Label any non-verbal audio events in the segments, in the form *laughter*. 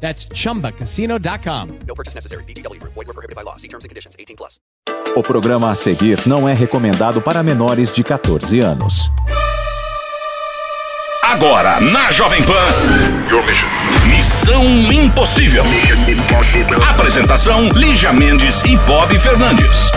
That's chumbacasino.com. No purchase necessary. VGW Group. Void were prohibited by law. See terms and conditions. 18 plus. O programa a seguir não é recomendado para menores de 14 anos. Agora, na Jovem Pan. Missão Impossível. Apresentação: Lígia Mendes e Bob Fernandes.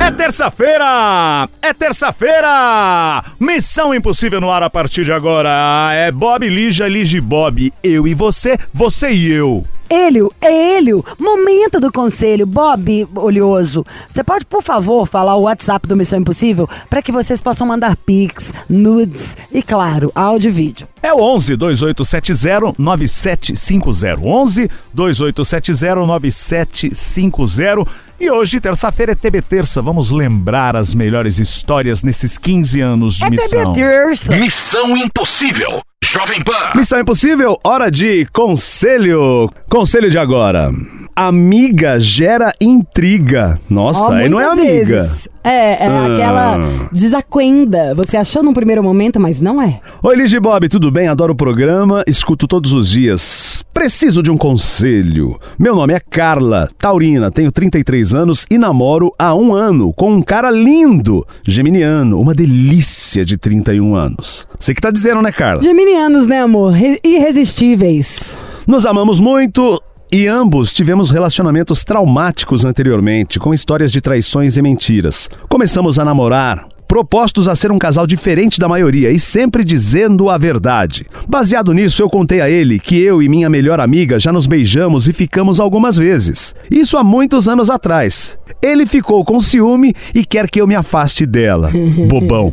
É terça-feira! É terça-feira! Missão Impossível no ar a partir de agora. É Bob, Lígia, Lígia e Bob. Eu e você, você e eu. Hélio, é Hélio, momento do conselho. Bob Olhoso, você pode, por favor, falar o WhatsApp do Missão Impossível para que vocês possam mandar pics, nudes e, claro, áudio e vídeo. É o 11 2870 9750. 11 2870 9750. E hoje, terça-feira, é TB Terça. Vamos lembrar as melhores histórias nesses 15 anos de É missão. bebê terça. Missão Impossível. Jovem Pan. Missão Impossível, hora de conselho. Conselho de agora. Amiga gera intriga. Nossa, Ó, aí não é amiga. vezes. É, é Ah. aquela desacuenda. Você achou num primeiro momento, mas não é. Oi, Ligi Bob, tudo bem? Adoro o programa, escuto todos os dias. Preciso de um conselho. Meu nome é Carla, taurina, tenho 33 anos e namoro há um ano com um cara lindo, geminiano, uma delícia de 31 anos. Você que tá dizendo, né, Carla? Geminianos, né, amor? Re- irresistíveis. Nos amamos muito e ambos tivemos relacionamentos traumáticos anteriormente, com histórias de traições e mentiras. Começamos a namorar. Propostos a ser um casal diferente da maioria e sempre dizendo a verdade. Baseado nisso, eu contei a ele que eu e minha melhor amiga já nos beijamos e ficamos algumas vezes. Isso há muitos anos atrás. Ele ficou com ciúme e quer que eu me afaste dela. *laughs* Bobão.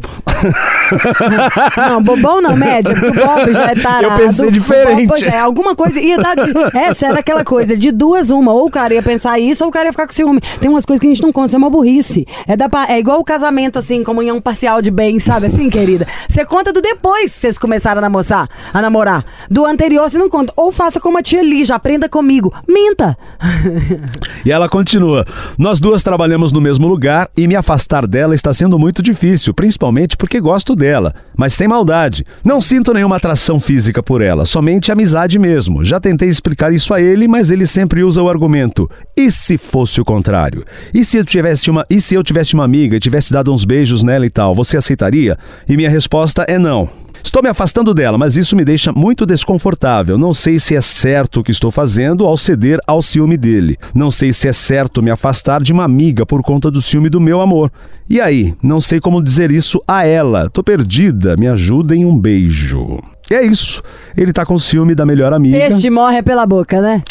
Não, bobão não, média, *laughs* porque o Bob já é tarado. Eu pensei diferente. Bob, Pois é, alguma coisa ia dar de... *laughs* Essa era aquela coisa, de duas uma, ou o cara ia pensar isso, ou o cara ia ficar com ciúme. Tem umas coisas que a gente não conta, isso é uma burrice. É, da, é igual o casamento, assim, comunhão parcial de bem, sabe assim, querida? Você conta do depois que vocês começaram a namorar, a namorar. Do anterior você não conta. Ou faça como a tia Lígia, aprenda comigo. Minta! *laughs* E ela continua: Nós duas trabalhamos no mesmo lugar e me afastar dela está sendo muito difícil, principalmente porque gosto dela. Mas sem maldade. Não sinto nenhuma atração física por ela, somente amizade mesmo. Já tentei explicar isso a ele, mas ele sempre usa o argumento: e se fosse o contrário? E se eu tivesse uma, e se eu tivesse uma amiga e tivesse dado uns beijos nela e tal, você aceitaria? E minha resposta é não. Estou me afastando dela, mas isso me deixa muito desconfortável. Não sei se é certo o que estou fazendo ao ceder ao ciúme dele. Não sei se é certo me afastar de uma amiga por conta do ciúme do meu amor. E aí? Não sei como dizer isso a ela. Tô perdida. Me ajudem um beijo. E é isso. Ele tá com ciúme da melhor amiga. Este morre pela boca, né?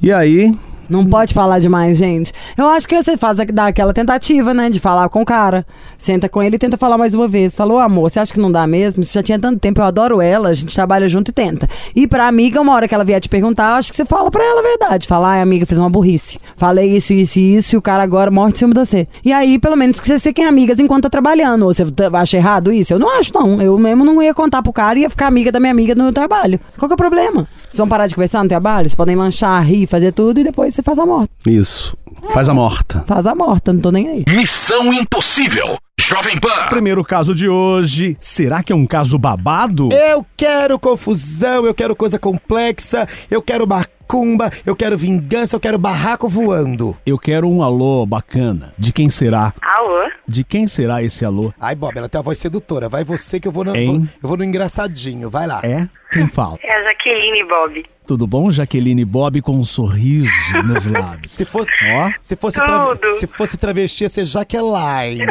E aí? Não pode falar demais, gente. Eu acho que você faz dá aquela tentativa, né? De falar com o cara. Senta com ele e tenta falar mais uma vez. Falou, amor, você acha que não dá mesmo? Isso já tinha tanto tempo, eu adoro ela, a gente trabalha junto e tenta. E pra amiga, uma hora que ela vier te perguntar, acho que você fala pra ela a verdade. Fala, ai, amiga, fiz uma burrice. Falei isso, isso e isso, e o cara agora morre de cima de você. E aí, pelo menos que vocês fiquem amigas enquanto tá trabalhando. Ou você t- acha errado isso? Eu não acho, não. Eu mesmo não ia contar pro cara e ia ficar amiga da minha amiga no trabalho. Qual que é o problema? Vocês vão parar de conversar no trabalho? Vocês podem lanchar, rir, fazer tudo e depois você faz a morte. Isso. Faz a morta. Faz a morta, não tô nem aí. Missão Impossível. Jovem Pan. Primeiro caso de hoje. Será que é um caso babado? Eu quero confusão, eu quero coisa complexa, eu quero macumba, eu quero vingança, eu quero barraco voando. Eu quero um alô bacana. De quem será? Alô? De quem será esse alô? Ai, Bob, ela tem a voz sedutora. Vai você que eu vou no, Hein? eu vou no engraçadinho. Vai lá. É? Quem fala? É a Jaqueline, Bob. Tudo bom, Jaqueline Bob com um sorriso nos *laughs* lábios? Se fosse, Ó. se fosse, se fosse travesti, ia ser Jaqueline. *laughs*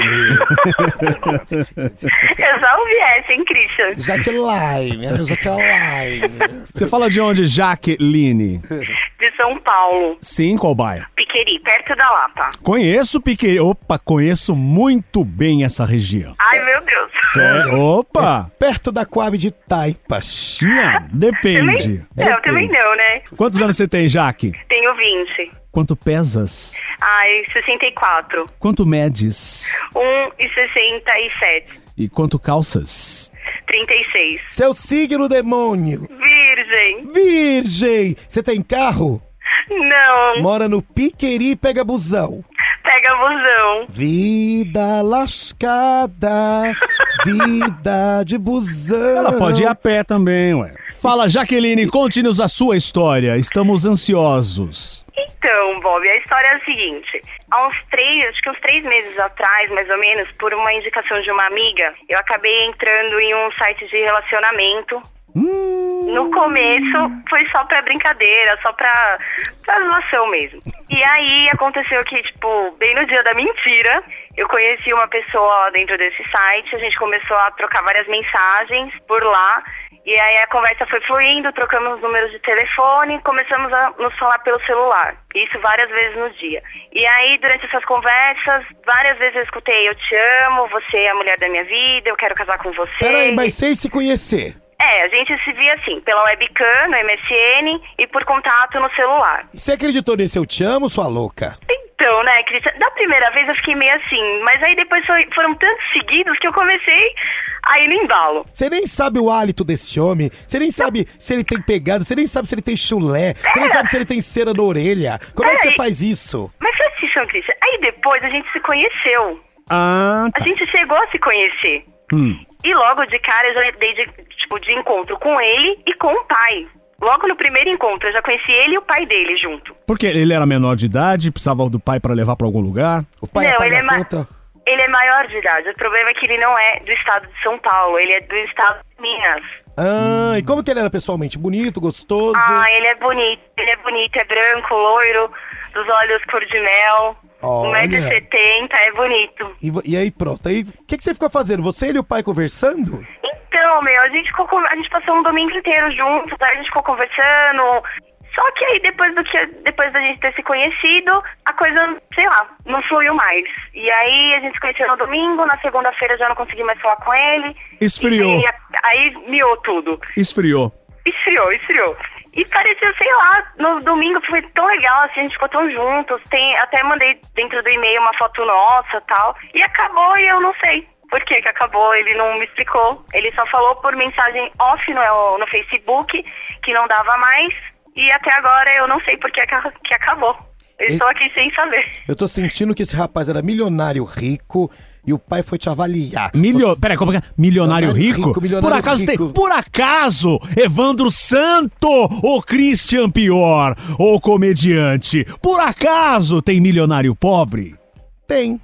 Eu já ouvi essa, hein, Christian? Jaqueline, é Jaqueline. Você fala de onde, Jaqueline? De São Paulo, Sim, qual bairro? Piqueri, perto da Lapa. Conheço Piqueri. Opa, conheço muito bem essa região. Ai, meu Deus. Cé- Opa! Perto da Coab de Taipas. Não, depende. Também, não, também não, né? Quantos anos você tem, Jaque? Tenho 20. Quanto pesas? Ai, 64. Quanto medes? 1,67. E quanto calças? 36. Seu signo, demônio. Virgem. Virgem. Você tem carro? Não. Mora no Piqueri e pega busão. Pega busão. Vida lascada, *laughs* vida de busão. Ela pode ir a pé também, ué. Fala, Jaqueline, conte-nos a sua história. Estamos ansiosos. Então, Bob, a história é a seguinte. Há uns três, acho que uns três meses atrás, mais ou menos, por uma indicação de uma amiga, eu acabei entrando em um site de relacionamento. No começo foi só pra brincadeira, só pra, pra zoação mesmo. E aí aconteceu que, tipo, bem no dia da mentira, eu conheci uma pessoa dentro desse site, a gente começou a trocar várias mensagens por lá. E aí a conversa foi fluindo, trocamos números de telefone, começamos a nos falar pelo celular. Isso várias vezes no dia. E aí, durante essas conversas, várias vezes eu escutei, eu te amo, você é a mulher da minha vida, eu quero casar com você. Peraí, mas sem se conhecer. É, a gente se via assim, pela webcam, no MSN e por contato no celular. Você acreditou nesse eu te amo, sua louca? Então, né, Cristian, da primeira vez eu fiquei meio assim, mas aí depois foi- foram tantos seguidos que eu comecei a ir no embalo. Você nem sabe o hálito desse homem, você nem sabe se ele tem pegada, você nem sabe se ele tem chulé, você nem sabe se ele tem cera na orelha. Como é que você faz isso? Mas foi assim, São Cristian. Aí depois a gente se conheceu. Ah, A gente chegou a se conhecer. Hum. E logo de cara eu já dei de, tipo, de encontro com ele e com o pai. Logo no primeiro encontro eu já conheci ele e o pai dele junto. Porque ele era menor de idade, precisava do pai pra levar pra algum lugar. O pai Não, apaga ele é a ma- conta? Ele é maior de idade. O problema é que ele não é do estado de São Paulo, ele é do estado de Minas. Ah, e como que ele era pessoalmente? Bonito, gostoso? Ah, ele é bonito, ele é bonito, é branco, loiro, dos olhos cor de mel, Olha. 1,70m, é bonito. E, e aí, pronto. Aí, o que, que você ficou fazendo? Você e o pai conversando? Então, meu, a gente, ficou, a gente passou um domingo inteiro juntos, aí a gente ficou conversando. Só que aí, depois, do que, depois da gente ter se conhecido, a coisa, sei lá, não fluiu mais. E aí a gente se conheceu no domingo, na segunda-feira já não consegui mais falar com ele. Esfriou. E aí, aí miou tudo. Esfriou. Esfriou, esfriou. E pareceu, sei lá, no domingo foi tão legal, assim, a gente ficou tão juntos. Tem, até mandei dentro do e-mail uma foto nossa tal. E acabou e eu não sei. Por que que acabou? Ele não me explicou. Ele só falou por mensagem off no, no Facebook que não dava mais. E até agora eu não sei por que, acabou. Eu Esse- estou aqui sem saber. Eu tô sentindo que esse rapaz era milionário rico e o pai foi te avaliar. Milio... Você- Peraí, como é que é? Milionário Milionário rico? rico, milionário por acaso rico. tem. Por acaso, Evandro Santo, o Christian Pior, o comediante. Por acaso tem milionário pobre? Tem.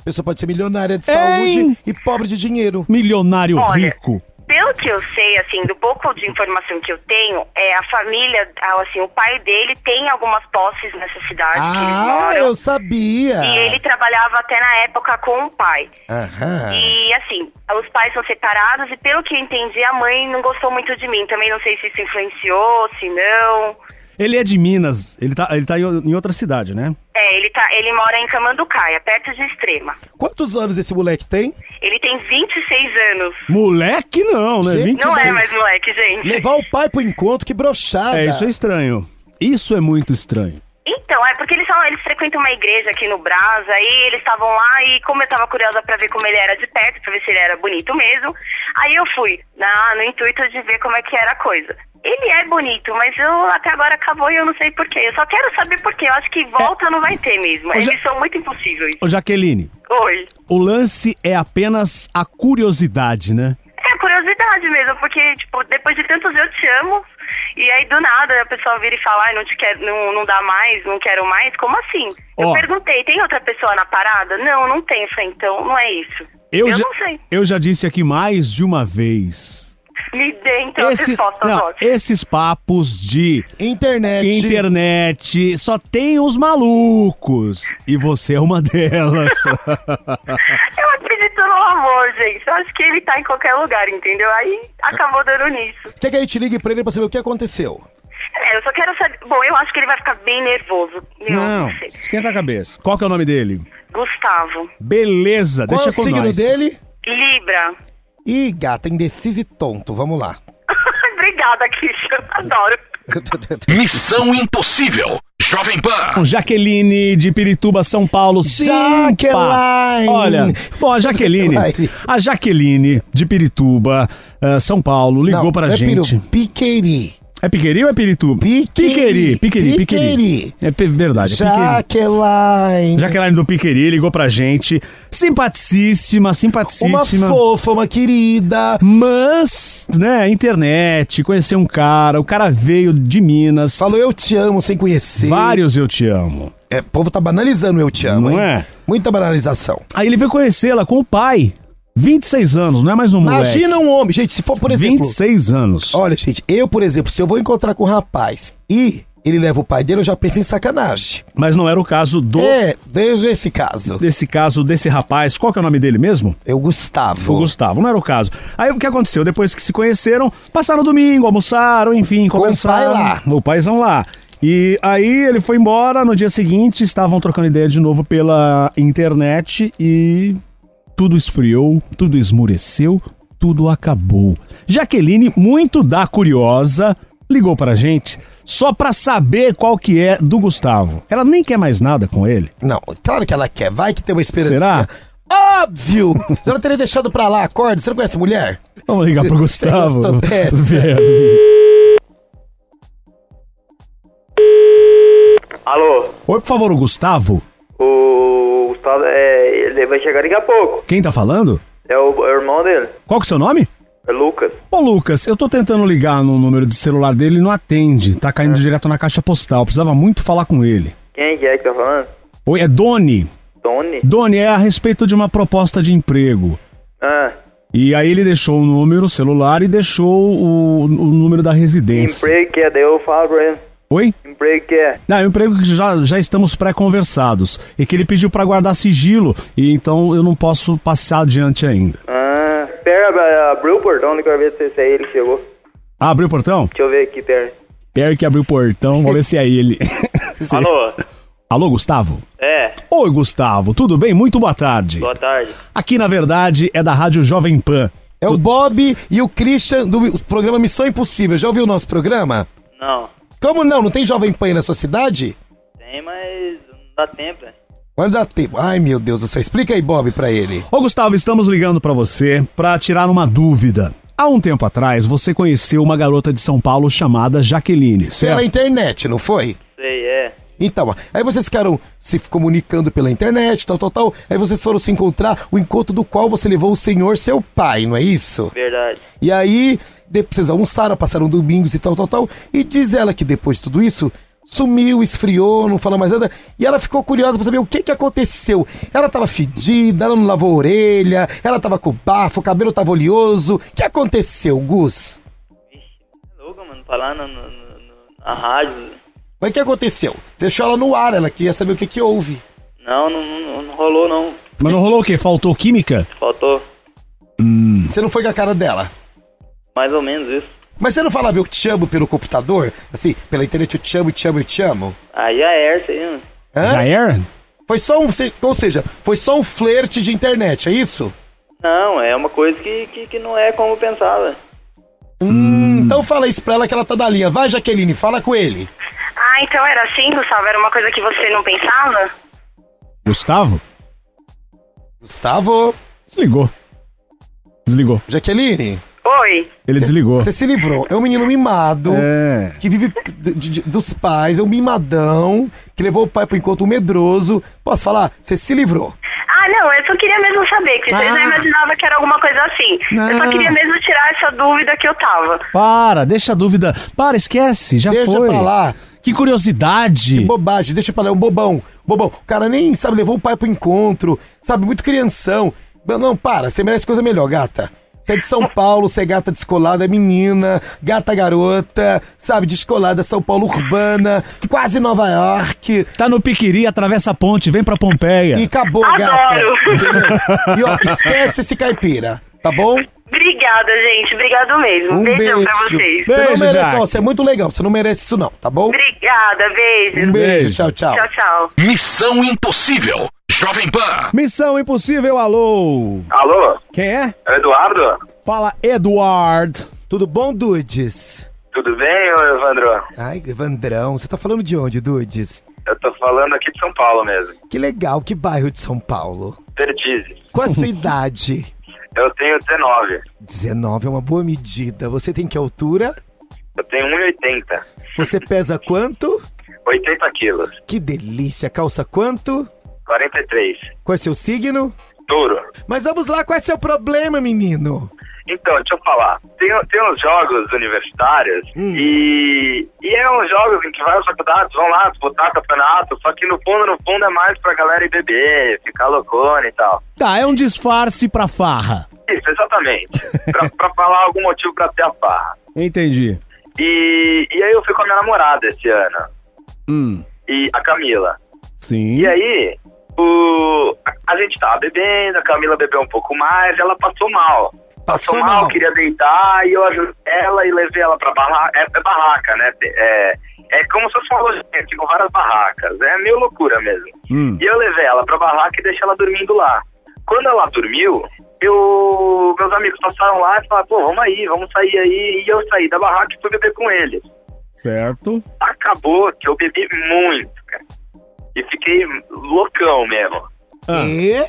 A pessoa pode ser milionária de Hein? saúde e pobre de dinheiro. Milionário Olha, rico. Pelo que eu sei, assim, do pouco de informação que eu tenho, é a família, assim, o pai dele tem algumas posses nessa cidade Ah, eu sabia. E ele trabalhava até na época com o pai. Aham. E assim, os pais são separados e pelo que eu entendi, a mãe não gostou muito de mim. Também não sei se isso influenciou, se não. Ele é de Minas, ele tá, ele tá em outra cidade, né? É, ele, tá, ele mora em Camanducaia, perto de Extrema. Quantos anos esse moleque tem? Ele tem 26 anos. Moleque não, né? Gente, 26. Não é mais moleque, gente. Levar o pai pro encontro, que brochada. É, isso é estranho. Isso é muito estranho. Então, é porque eles, são, eles frequentam uma igreja aqui no Brás, aí eles estavam lá e como eu tava curiosa pra ver como ele era de perto, pra ver se ele era bonito mesmo, aí eu fui, na, no intuito de ver como é que era a coisa. Ele é bonito, mas eu até agora acabou e eu não sei porquê. Eu só quero saber porquê. Eu acho que volta não vai ter mesmo. Ja- Eles são muito impossíveis. Ô, Jaqueline, Oi. o lance é apenas a curiosidade, né? É curiosidade mesmo, porque, tipo, depois de tantos eu te amo, e aí do nada a pessoa vira e fala, não te quero, não, não dá mais, não quero mais, como assim? Eu Ó. perguntei, tem outra pessoa na parada? Não, não tem. Eu falei, então não é isso. Eu, eu já, não sei. eu já disse aqui mais de uma vez. Me dê então Esse- respostas, não, esses papos de Internet. internet só tem os malucos. E você é uma delas. *laughs* Eu acredito no amor, gente. Eu acho que ele tá em qualquer lugar, entendeu? Aí acabou dando nisso. Quer que a gente ligue pra ele pra saber o que aconteceu? É, eu só quero saber. Bom, eu acho que ele vai ficar bem nervoso. Meu, Não, sei. esquenta a cabeça. Qual que é o nome dele? Gustavo. Beleza, Qual deixa é o com signo nós. dele? Libra. Ih, gata, indeciso e tonto. Vamos lá. *laughs* Obrigada, Christian. Adoro. *laughs* Missão Impossível. Jovem Pan. Jaqueline de Pirituba, São Paulo. Sim, Jaqueline. Olha, bom, a Jaqueline, a Jaqueline de Pirituba, eh, São Paulo, ligou Não, pra é gente. Piru, Piqueri. É Piqueri ou é Pirituba? Piqueri. Piqueri, Piqueri, Piqueri. Piqueri. É verdade, é. Jaqueline. Jaqueline do Piqueri ligou pra gente. Simpaticíssima, Uma simpaticíssima. fofa, uma querida. Mas, né, internet, conheceu um cara, o cara veio de Minas. Falou eu te amo sem conhecer. Vários eu te amo. É, o povo tá banalizando eu te amo, Não hein? é? Muita banalização. Aí ele veio conhecê-la com o pai. 26 anos, não é mais um moleque. Imagina um homem, gente, se for, por exemplo... 26 anos. Olha, gente, eu, por exemplo, se eu vou encontrar com um rapaz e ele leva o pai dele, eu já penso em sacanagem. Mas não era o caso do... É, desde esse caso. Desse caso, desse rapaz. Qual que é o nome dele mesmo? É o Gustavo. O Gustavo, não era o caso. Aí o que aconteceu? Depois que se conheceram, passaram o domingo, almoçaram, enfim, Com o pai lá. O paizão lá. E aí ele foi embora, no dia seguinte estavam trocando ideia de novo pela internet e tudo esfriou, tudo esmureceu, tudo acabou. Jaqueline, muito da curiosa, ligou pra gente só pra saber qual que é do Gustavo. Ela nem quer mais nada com ele. Não, claro que ela quer. Vai que tem uma esperança. Será? Óbvio! Você não teria deixado pra lá, acorda. Você não conhece mulher? Vamos ligar pro *laughs* Gustavo. *laughs* Verme. Alô, Oi, por favor, o Gustavo. O Gustavo, é, ele vai chegar daqui a pouco. Quem tá falando? É o, é o irmão dele, Qual que é o seu nome? é Lucas. Ô, Lucas, eu tô tentando ligar no número de celular dele e não atende. Tá caindo direto na caixa postal. Precisava muito falar com ele. Quem que é que tá falando? Oi, é Doni. Tony? Doni, é a respeito de uma proposta de emprego. Ah, E aí ele deixou o número, o celular e deixou o, o número da residência. emprego que é, daí eu falo pra ele. Oi? Emprego que é. Não, é um emprego que já, já estamos pré-conversados. E que ele pediu pra guardar sigilo. E então eu não posso passar adiante ainda. Ah, pera, abriu o portão, eu quero ver se, é ele que chegou. Ah, abriu o portão? Deixa eu ver aqui, pera. Pierre que abriu o portão, vamos ver se é ele. *laughs* Alô? Alô, Gustavo? É, Oi, Gustavo, tudo bem? Muito boa tarde. boa tarde. Aqui, na verdade, é da Rádio Jovem Pan. É o Bob e o Christian do programa Missão Impossível. Já ouviu o nosso programa? Não, Como não? Não tem Jovem Pan aí na sua cidade? tem, mas não dá tempo, né? Olha, dá tempo. Ai, meu Deus do céu. Explica aí, Bob, pra ele. Ô, Gustavo, estamos ligando pra você pra tirar uma dúvida. Há um tempo atrás, você conheceu uma garota de São Paulo chamada Jaqueline, certo? Pela internet, não foi? Sei, é. Então, aí vocês ficaram se comunicando pela internet, tal, tal, tal. Aí vocês foram se encontrar, o encontro do qual você levou o senhor, seu pai, não é isso? Verdade. E aí, depois vocês almoçaram, passaram domingos e tal, tal, tal. E diz ela que depois de tudo isso, sumiu, esfriou, não fala mais nada. E ela ficou curiosa pra saber o que que aconteceu. Ela tava fedida, ela não lavou a orelha, ela tava com bafo, o cabelo tava oleoso. O que aconteceu, Gus? É louco, mano, falar na, na, na- na rádio. Mas o que aconteceu? Você deixou ela no ar, ela queria saber o que que houve. Não, não, não, não rolou, não. Mas não rolou o quê? Faltou química? Faltou Você não foi com a cara dela. Mais ou menos isso. Mas você não falava eu te amo pelo computador? Assim, pela internet eu te amo, eu te amo, eu te amo? Aí já é aí, mano. Hã? Já era? Foi só um. Ou seja, foi só um flerte de internet, é isso? Não, é uma coisa que, que, que não é como eu pensava. Hum, então fala isso pra ela que ela tá da linha. Vai, Jaqueline, fala com ele. Ah, então era assim, Gustavo? Era uma coisa que você não pensava? Gustavo? Gustavo. Desligou. Desligou. Jaqueline. Oi. Ele cê- desligou. Você se livrou. É um menino mimado. É. Que vive de- de- dos pais, é um mimadão, que levou o pai pro encontro medroso. Posso falar? Você se livrou. Ah, não, eu só queria mesmo saber, que vocês Ah. não imaginavam que era alguma coisa assim. Eu só Não. queria mesmo tirar essa dúvida que eu tava. Para, deixa a dúvida. Para, esquece, já Deixa foi. pra lá. Que curiosidade. Que bobagem, deixa pra lá, é um bobão. Bobão. O cara nem, sabe, levou o pai pro encontro, sabe, muito crianção. Não, não, para, você merece coisa melhor, gata. Você é de São Paulo, você é gata descolada, menina, gata garota, sabe, descolada, São Paulo urbana, quase Nova York. Tá no Piquiri, atravessa a ponte, vem pra Pompeia. E acabou, gata. Entendeu? E ó, esquece esse caipira, tá bom? Obrigada, gente. Obrigado mesmo. Um Beijão beijo. pra vocês. Você não merece, ó, você é muito legal, você não merece isso não, tá bom? Obrigada, beijo. Um beijo, tchau, tchau. Tchau, tchau. Missão Impossível. Jovem Pan. Missão Impossível, alô. Alô? Quem é? É o Eduardo? Fala, Eduard. Tudo bom, Dudes? Tudo bem, Evandro? Ai, Evandrão, você tá falando de onde, Dudes? Eu tô falando aqui de São Paulo mesmo. Que legal, que bairro de São Paulo? Pertizes. Qual a sua *laughs* idade? Eu tenho 19. 19 é uma boa medida. Você tem que altura? Eu tenho 1,80. Você pesa quanto? 80 quilos. Que delícia. Calça quanto? 43. Qual é seu signo? Touro. Mas vamos lá, qual é seu problema, menino? Então, deixa eu falar. Tem, tem uns jogos universitários Hum. e, e é uns jogos em que várias faculdades vão lá disputar campeonato, só que no fundo, no fundo é mais pra galera ir beber, ficar loucona e tal. Tá, é um disfarce pra farra. Isso, exatamente. pra, *laughs* pra falar algum motivo pra ter a farra. Entendi. E, e aí eu fui com a minha namorada esse ano, Hum, e a Camila. sim. E aí, o, a, gente tava bebendo, a Camila bebeu um pouco mais, ela passou mal. Passou, Passou mal, mal. queria deitar, e eu ajudei ela e levei ela pra barraca. É, é barraca, né? É, é como se fosse uma lojinha, com várias barracas. É meio loucura mesmo. Hum. E eu levei ela pra barraca e deixei ela dormindo lá. Quando ela dormiu, eu, meus amigos passaram lá e falaram, pô, vamos aí, vamos sair aí. E eu saí da barraca e fui beber com eles. Certo. Acabou que eu bebi muito. E fiquei loucão mesmo. Ah. E?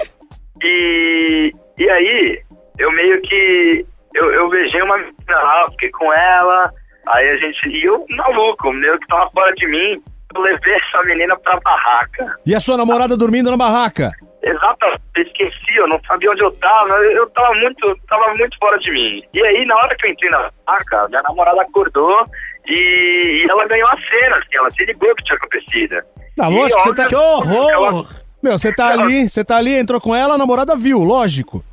E, e aí, eu meio que. Eu, eu beijei uma menina lá, fiquei com ela. Aí a gente. E eu, maluco, meio que tava fora de mim. Eu levei essa menina pra barraca. E a sua namorada dormindo na barraca? Exatamente, esqueci, eu não sabia onde eu tava, eu tava muito, tava muito fora de mim. E aí, na hora que eu entrei na barraca, minha namorada acordou e, e ela ganhou a cena, assim, ela se ligou que tinha acontecido. Tá, lógico, você tá... Que horror! Meu, você tá ali, você tá ali, entrou com ela, a namorada viu, lógico.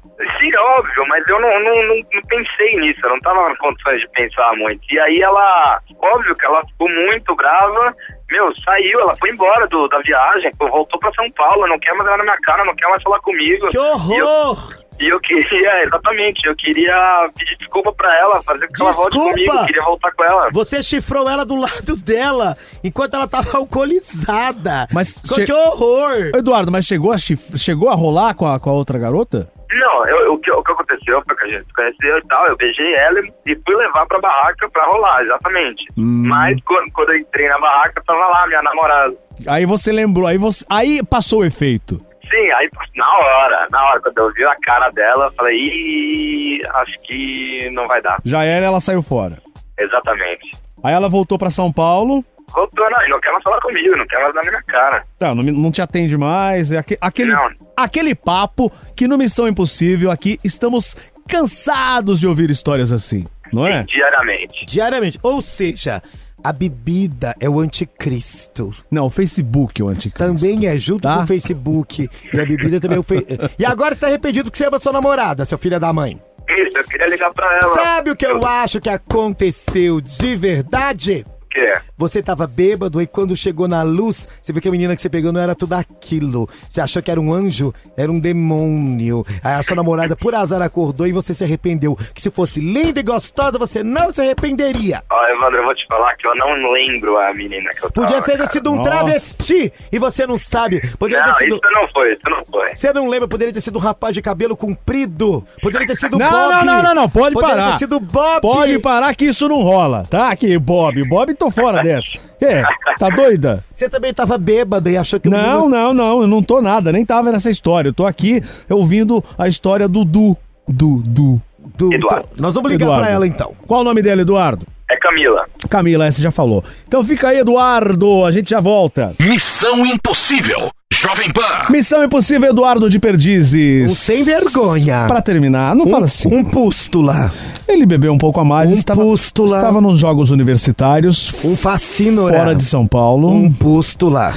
Sim, óbvio, mas eu não, não, não, não pensei nisso, eu não tava em condições de pensar muito. E aí ela, óbvio que ela ficou muito brava, meu, saiu, ela foi embora do, da viagem, voltou pra São Paulo, não quer mais olhar na minha cara, não quer mais falar comigo. Que horror! E eu, queria, *laughs* exatamente, eu queria pedir desculpa pra ela, fazer com que ela volte Desculpa! comigo, eu queria voltar com ela. Você chifrou ela do *laughs* lado dela enquanto ela tava alcoolizada. Mas Que che- horror! Eduardo, mas chegou a, chif- chegou a rolar com a, com a outra garota? Não, eu- o, que, o que aconteceu foi que a gente se conheceu e tal, eu beijei ela e fui levar pra barraca pra rolar, exatamente. Hum. Mas quando, quando eu entrei na barraca, tava lá minha namorada. Aí você lembrou, aí você, aí passou o efeito. Sim, aí na hora, na hora, quando eu vi a cara dela, eu falei, Ih, acho que não vai dar. Já era, ela saiu fora. Exatamente. Aí ela voltou pra São Paulo. Voltou, não, não quer mais falar comigo, não quer mais dar na minha cara. Tá, não, não te atende mais. É aque- aquele, Não. aquele papo que no Missão Impossível aqui estamos cansados de ouvir histórias assim, não é? Diariamente. Diariamente. Ou seja, a bebida é o anticristo. Não, o Facebook é o anticristo. Também é junto Tá. com o Facebook. E a bebida também é o fe... *laughs* E agora você tá arrependido que você ama sua namorada, seu filho da mãe. Isso, eu queria ligar pra ela. Sabe o que eu acho que aconteceu de verdade? O quê? Você tava bêbado e quando chegou na luz, você viu que a menina que você pegou não era tudo aquilo. Você achou que era um anjo, era um demônio. Aí a sua namorada, por azar, acordou e você se arrependeu. Que se fosse linda e gostosa, você não se arrependeria. Ó, Evandro, eu vou te falar que eu não lembro a menina que eu tava. Podia ter cara. sido um Nossa. travesti e você não sabe. Poderia Não, ter sido. isso não foi, isso não foi. Você não lembra? Poderia ter sido um rapaz de cabelo comprido. Poderia ter sido Não, Bob. não, não, não, não, pode Poderia parar. ter sido Bob. Pode parar que isso não rola, tá? Aqui, Bob. Bob, tô fora *laughs* dessa. É, tá doida? Você também tava bêbado e achou que Não, não, não, eu não tô nada, nem tava nessa história. Eu tô aqui ouvindo a história do Du. Du, Du. Do- Eduardo. então, nós vamos ligar Eduardo. pra ela então. Qual o nome dele, Eduardo? É Camila. Camila, essa já falou. Então fica aí, Eduardo, a gente já volta. Missão Impossível. Jovem Pan. Missão Impossível, Eduardo de Perdizes. Um sem vergonha. Pra terminar, não fala assim. Um pústula. Ele bebeu um pouco a mais, Um estava, pústula. estava nos Jogos Universitários, Um fascínora. fora de São Paulo. Um pústula.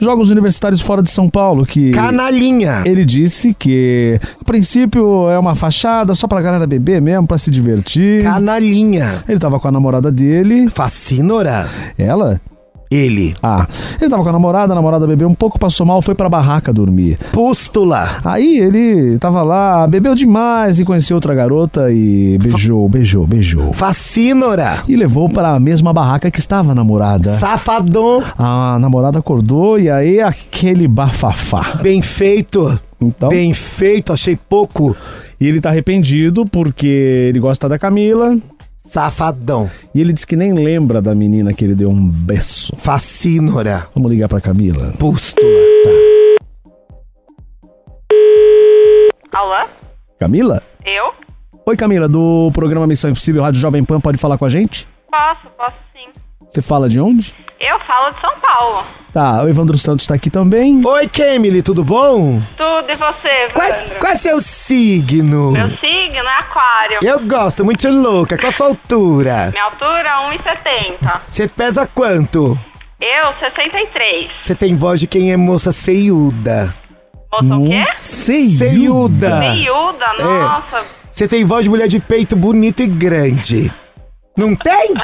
Jogos Universitários fora de São Paulo, que... Canalinha. Ele disse que, a princípio, é uma fachada só pra galera beber mesmo, pra se divertir. Canalinha. Ele tava com a namorada dele. Fascinora. Ela? Ele. Ah, ele tava com a namorada, a namorada bebeu um pouco, passou mal, foi pra barraca dormir. Pústula. Aí ele tava lá, bebeu demais e conheceu outra garota e beijou, beijou, beijou. Fascinora. E levou para a mesma barraca que estava a namorada. Safadão. A namorada acordou e aí aquele bafafá. Bem feito. Então, Bem feito, achei pouco. e ele tá arrependido porque ele gosta da Camila. Safadão. E ele diz que nem lembra da menina que ele deu um beijo. Fascinora. Vamos ligar pra Camila. Pústula. Alô? Camila? Eu? Oi, Camila, do programa Missão Impossível Rádio Jovem Pan, pode falar com a gente? Posso, posso sim. Você fala de onde? Eu falo de São Paulo. Tá, o Evandro Santos tá aqui também. Oi, Kemily, tudo bom? Tudo, e você, Qual, Evandro? qual é seu signo? Meu signo é aquário. Eu gosto, muito louca. Qual a sua altura? Minha altura é 1,70. Você pesa quanto? Eu, 63. Você tem voz de quem é moça ceiuda. Moça o quê? Ceiuda. Miúda, É. nossa. Você tem voz de mulher de peito bonito e grande. Não tem?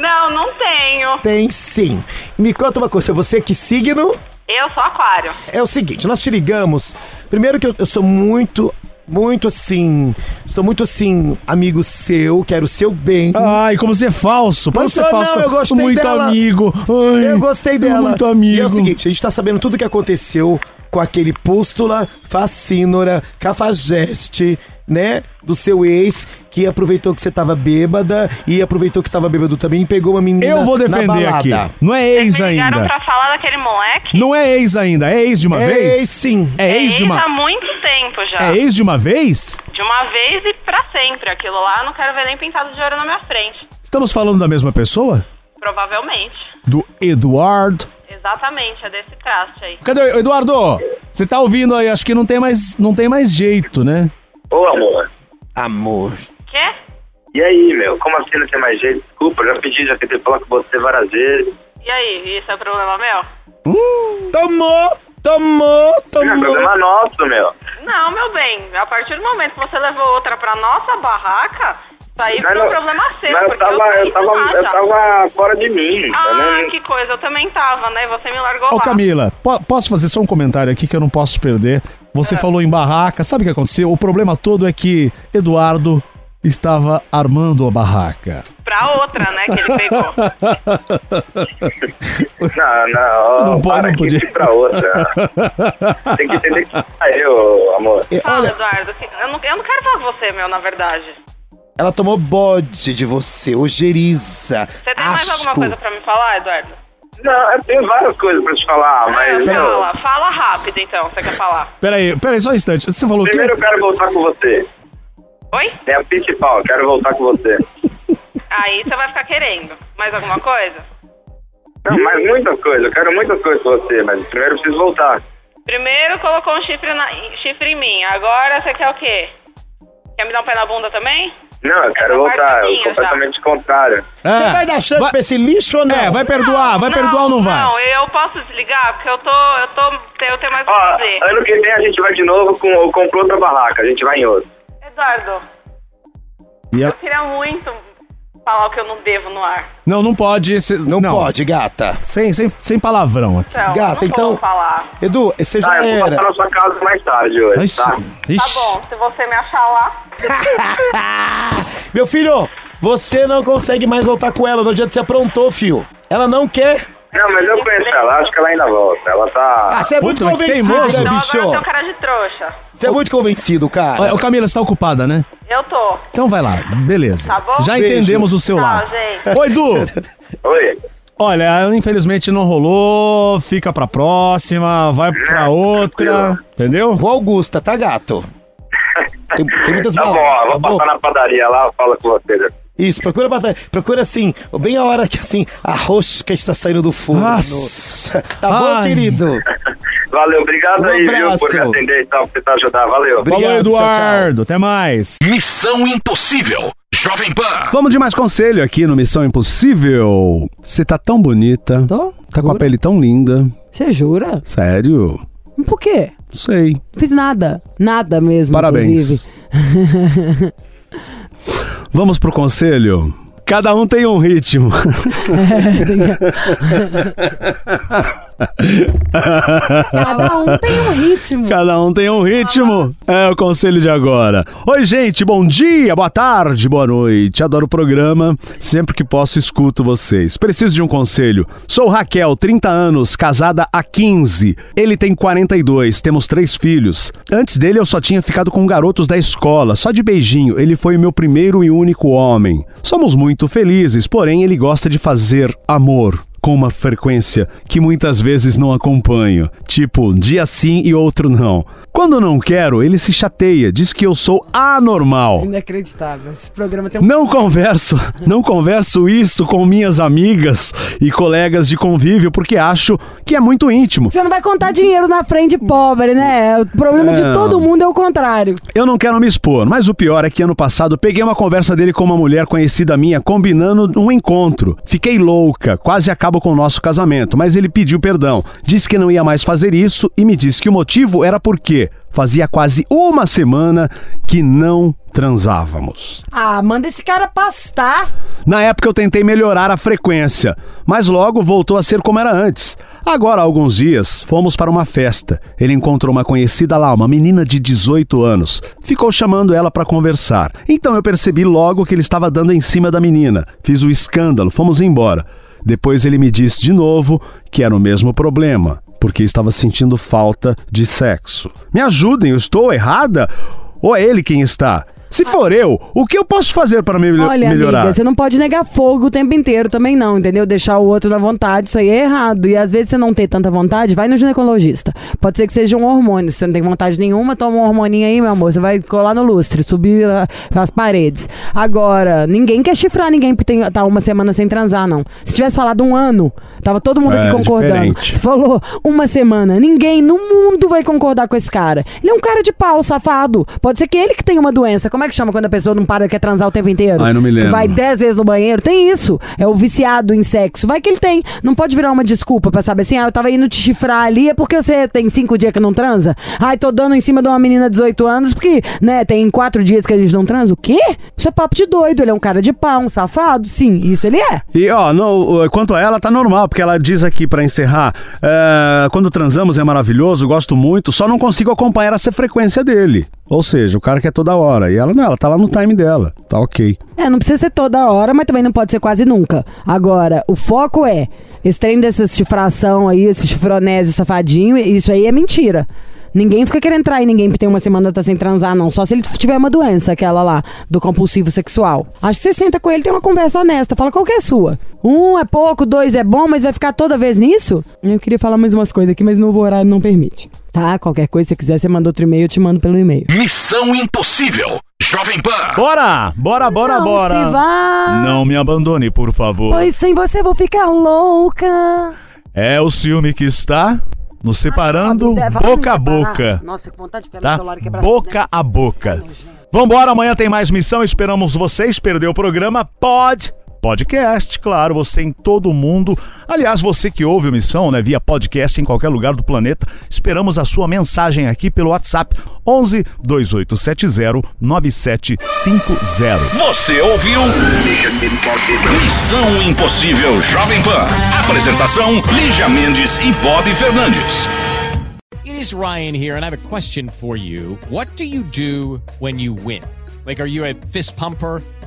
Não, não tenho. Tem sim. Me conta uma coisa, você que signo? Eu sou aquário. É o seguinte, nós te ligamos. Primeiro que eu, eu sou muito, muito assim. Estou muito assim, amigo seu, quero o seu bem. Ai, como você é falso. Pode ser falso. não, eu gostei muito dela. amigo. Ai, eu gostei dela. Muito E amigo. é o seguinte, a gente tá sabendo tudo o que aconteceu com aquele pústula, fascínora, cafajeste, né? Do seu ex, que aproveitou que você tava bêbada e aproveitou que tava bêbado também e pegou uma menina Eu vou na defender aqui. balada. Não é ex ainda. pra falar daquele moleque. Não é ex ainda. É ex de uma É vez? ex, sim. É ex de há uma. muito tempo já. É ex de uma vez? De uma vez e pra sempre. Aquilo lá eu não quero ver nem pintado de ouro na minha frente. Estamos falando da mesma pessoa? Provavelmente. Do Eduardo. Exatamente, é desse traste aí. Cadê o Eduardo? Você tá ouvindo aí? Acho que não tem mais, não tem mais jeito, né? Ô, amor. Amor. Quê? E aí, meu? Como assim não tem mais jeito? Desculpa, já pedi, já tentei falar com você várias vezes. E aí, isso é problema meu? Tomou, tomou, Não é tomou. problema nosso, meu. Não, meu bem. A partir do momento que você levou outra pra nossa barraca, isso aí foi não- um problema seu. Mas eu tava, eu de tava, eu tava fora de mim. eu Ah, não- que coisa, eu também tava, né? Você me largou Ô lá. Camila, po- posso fazer só um comentário aqui que eu não posso perder? Você falou em barraca, sabe o que aconteceu? O problema todo é que Eduardo estava armando a barraca. Pra outra, né, que ele pegou. *laughs* Não, não, Não pode, para não podia. pra outra. Tem que entender que eu, amor. É, Fala, olha, Eduardo. que- Eu não, eu não quero falar com você, meu, na verdade. ela tomou bode de você, ojeriza. Você tem mais alguma coisa pra me falar, Eduardo? Não, eu tenho várias coisas pra te falar, mas. meu, Fala, fala rápido então, você quer falar. Peraí, peraí, só um instante. Você falou o quê? primeiro eu quero voltar com você. Oi? É a principal, eu quero voltar com você. Aí você vai ficar querendo. Mais alguma coisa? Não, mas muitas coisas, eu quero muitas coisas com você, mas primeiro eu preciso voltar. Primeiro colocou um chifre, na, chifre em mim, agora você quer o quê? Quer me dar um pé na bunda também? Não, eu quero voltar, eu completamente contrário. Você vai dar chance pra esse lixo ou não? É, vai perdoar, vai perdoar ou não vai? Não, eu posso desligar, porque eu tô. Eu tô. Eu tenho mais o que fazer. ano que vem a gente vai de novo com, eu compro outra barraca, a gente vai em outra. Eduardo, E eu queria muito falar o que eu não devo no ar. Não, não pode. cê- Não, pode, gata. Sem, sem, sem palavrão aqui. Então, Gata, eu não então- vou falar. Edu, você já Tá, eu vou era. passar na sua casa mais tarde hoje, Ixi, tá? Tá ixi. bom, se você me achar lá. *laughs* Meu filho, você não consegue mais voltar com ela. Não adianta você aprontou, fio. Ela não quer. Não, mas eu conheço ela, acho que ela ainda volta. Ela tá. Ah, você é muito teimoso. né, Então bicho? agora eu tenho cara de trouxa. Você é muito convencido, cara. Ô, Camila, você tá ocupada, né? Eu tô. Então vai lá, beleza. Tá bom? Já Beijo. entendemos o seu Tchau, lado. gente. Oi, Edu! *laughs* Oi. Olha, infelizmente não rolou, fica pra próxima, vai pra outra, entendeu? O Augusta, tá gato? *laughs* Tem, tem muitas Tá bom, baladas, vou tá bom? passar na padaria lá, fala com você. Isso, procura bastante. Procura assim, bem a hora que assim, a rosca está saindo do forno. Nossa. Tá bom, Ai. querido? *laughs* Valeu, obrigado Um aí, viu, por me atender e tal, por tentar ajudar. Valeu. Obrigado, Falou, tchau, tchau. Eduardo, até mais. Missão Impossível. Jovem Pan. Vamos de mais conselho aqui no Missão Impossível. Você tá tão bonita, Tô? tá com a pele tão linda Você jura? Sério? Por quê? Não sei. Não fiz nada. Nada mesmo, Parabéns. inclusive. *laughs* Vamos pro conselho? Cada um tem um ritmo. *laughs* *laughs* Cada um tem um ritmo. Cada um tem um ritmo. É o conselho de agora. Oi, gente, bom dia, boa tarde, boa noite. Adoro o programa. Sempre que posso, escuto vocês. Preciso de um conselho. Sou Raquel, 30 anos, casada há 15. Ele tem 42, temos três filhos. Antes dele, eu só tinha ficado com garotos da escola, só de beijinho. Ele foi o meu primeiro e único homem. Somos muito felizes, porém, ele gosta de fazer amor com uma frequência que muitas vezes não acompanho. Tipo, dia sim e outro não. Quando não quero, ele se chateia, diz que eu sou anormal. Inacreditável. Esse programa tem um. Não converso, *laughs* não converso isso com minhas amigas e colegas de convívio porque acho que é muito íntimo. Você não vai contar dinheiro na frente pobre, né? O problema de Não. todo mundo é o contrário. Eu não quero me expor, mas o pior é que ano passado peguei uma conversa dele com uma mulher conhecida minha combinando um encontro. Fiquei louca, quase acabo com o nosso casamento, mas ele pediu perdão. Disse que não ia mais fazer isso e me disse que o motivo era porque fazia quase uma semana que não transávamos. Ah, manda esse cara pastar. Na época eu tentei melhorar a frequência, mas logo voltou a ser como era antes. Agora, há alguns dias, fomos para uma festa. Ele encontrou uma conhecida lá, uma menina de 18 anos. Ficou chamando ela para conversar. Então eu percebi logo que ele estava dando em cima da menina. Fiz o escândalo, fomos embora. Depois ele me disse de novo que era o mesmo problema, porque estava sentindo falta de sexo. Me ajudem, eu estou errada? Ou é ele quem está? Se for eu, o que eu posso fazer para me Olha, melhorar? amiga, você não pode negar fogo o tempo inteiro também não, entendeu? Deixar o outro na vontade, isso aí é errado. E às vezes você não tem tanta vontade, vai no ginecologista. Pode ser que seja um hormônio. Se você não tem vontade nenhuma, toma um hormoninho aí, meu amor. Você vai colar no lustre, subir ah, as paredes. Agora, ninguém quer chifrar ninguém porque tem, tá uma semana sem transar, não. Se tivesse falado um ano, tava todo mundo aqui É, concordando. diferente. Se falou uma semana, ninguém no mundo vai concordar com esse cara. Ele é um cara de pau, safado. Pode ser que ele que tenha uma doença. Como é que chama quando a pessoa não para, quer transar o tempo inteiro? Ai, não me Que lembro. vai dez vezes no banheiro. Tem isso. É o viciado em sexo. Vai que ele tem. Não pode virar uma desculpa pra saber assim, ah, eu tava indo te chifrar ali, é porque você tem cinco dias que não transa? Ai, tô dando em cima de uma menina de 18 anos porque, né, tem quatro dias que a gente não transa. O quê? Isso é papo de doido. Ele é um cara de pau, um safado. Sim, isso ele é. E ó, no- quanto a ela, tá normal, porque ela diz aqui pra encerrar: é, quando transamos é maravilhoso, gosto muito, só não consigo acompanhar essa frequência dele. Ou seja, o cara quer toda hora. E ela não, ela tá lá no time dela. Tá ok. É, não precisa ser toda hora, mas também não pode ser quase nunca. Agora, o foco é, esse trem dessa chifração aí, esse chifronésio safadinho, isso aí é mentira. Ninguém fica querendo trair ninguém que tem uma semana tá sem transar, não. Só se ele tiver uma doença, aquela lá, do compulsivo sexual. Acho que você senta com ele tem uma conversa honesta. Fala qual que é a sua. Um é pouco, dois é bom, mas vai ficar toda vez nisso? Eu queria falar mais umas coisas aqui, mas no horário não permite. Tá? Qualquer coisa, se você quiser, você manda outro e-mail, eu te mando pelo e-mail. Missão Impossível. Jovem Pan. Bora! Bora, bora, Não bora! se vá. Não me abandone, por favor. Pois sem você vou ficar louca. É o ciúme que está nos separando fala boca a boca. Nossa, que vontade de enfiar Tá? celular e quebrar Boca a boca. Vambora, amanhã tem mais missão. Esperamos vocês. Perdeu o programa? Pode. Podcast, claro, você em todo mundo. Aliás, você que ouve o Missão, né, via podcast em qualquer lugar do planeta, esperamos a sua mensagem aqui pelo WhatsApp 11 2870 9750. Você ouviu? Missão Impossível Jovem Pan. Apresentação: Lígia Mendes e Bob Fernandes. It is Ryan here, and I have a question for you. What do you do when you win? Like, are you a fist pumper?